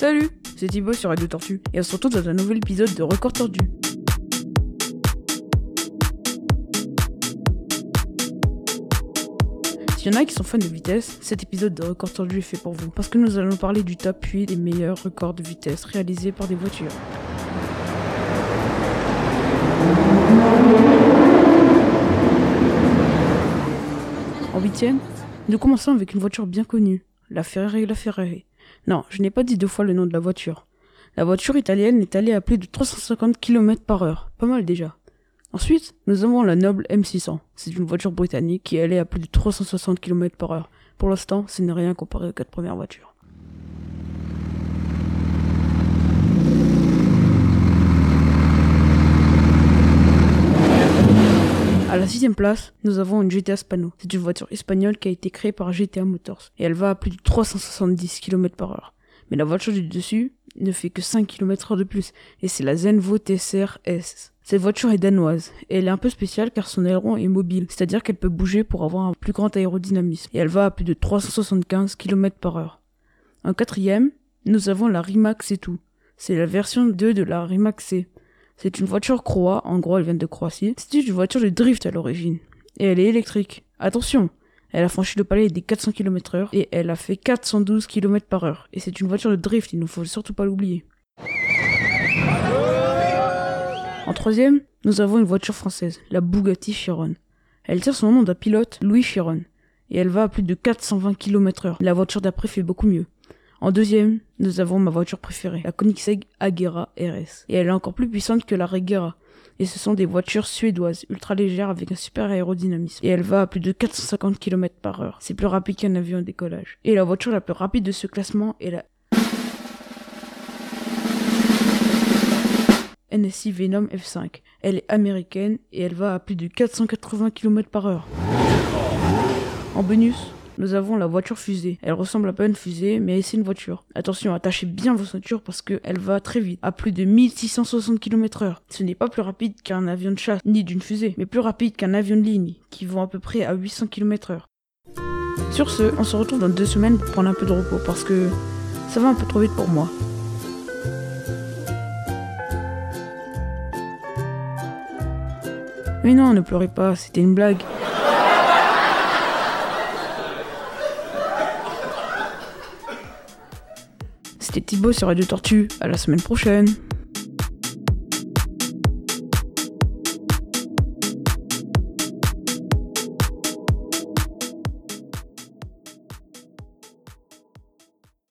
Salut, c'est Thibaut sur Radio Tortue et on se retrouve dans un nouvel épisode de Record Tordu. S'il y en a qui sont fans de vitesse, cet épisode de Record Tordu est fait pour vous parce que nous allons parler du top 8 des meilleurs records de vitesse réalisés par des voitures. En huitième, nous commençons avec une voiture bien connue, la Ferrari la Ferrari. Non, je n'ai pas dit deux fois le nom de la voiture. La voiture italienne est allée à plus de 350 km par heure, pas mal déjà. Ensuite, nous avons la Noble M600. C'est une voiture britannique qui est allée à plus de 360 km par heure. Pour l'instant, ce n'est rien comparé aux quatre premières voitures. À la sixième place, nous avons une GTA Spano. C'est une voiture espagnole qui a été créée par GTA Motors. Et elle va à plus de 370 km par heure. Mais la voiture du dessus ne fait que 5 km heure de plus. Et c'est la Zenvo TSR S. Cette voiture est danoise. Et elle est un peu spéciale car son aileron est mobile. C'est-à-dire qu'elle peut bouger pour avoir un plus grand aérodynamisme. Et elle va à plus de 375 km par heure. En quatrième, nous avons la Rimac C2. C'est la version 2 de la Rimac C. C'est une voiture croate, en gros elle vient de Croatie. C'est une voiture de drift à l'origine. Et elle est électrique. Attention, elle a franchi le palais des 400 km heure et elle a fait 412 km par heure. Et c'est une voiture de drift, il ne faut surtout pas l'oublier. En troisième, nous avons une voiture française, la Bugatti Chiron. Elle tire son nom d'un pilote, Louis Chiron. Et elle va à plus de 420 km heure. La voiture d'après fait beaucoup mieux. En deuxième, nous avons ma voiture préférée, la Koenigsegg Agera RS. Et elle est encore plus puissante que la Regera. Et ce sont des voitures suédoises, ultra légères avec un super aérodynamisme. Et elle va à plus de 450 km par heure. C'est plus rapide qu'un avion en décollage. Et la voiture la plus rapide de ce classement est la NSI Venom F5. Elle est américaine et elle va à plus de 480 km par heure. En bonus, nous avons la voiture fusée. Elle ressemble à une fusée, mais c'est une voiture. Attention, attachez bien vos ceintures parce qu'elle va très vite, à plus de 1660 km heure. Ce n'est pas plus rapide qu'un avion de chasse, ni d'une fusée, mais plus rapide qu'un avion de ligne, qui vont à peu près à 800 km heure. Sur ce, on se retrouve dans deux semaines pour prendre un peu de repos parce que ça va un peu trop vite pour moi. Mais non, ne pleurez pas, c'était une blague. C'était Thibaut sur Radio Tortue. À la semaine prochaine.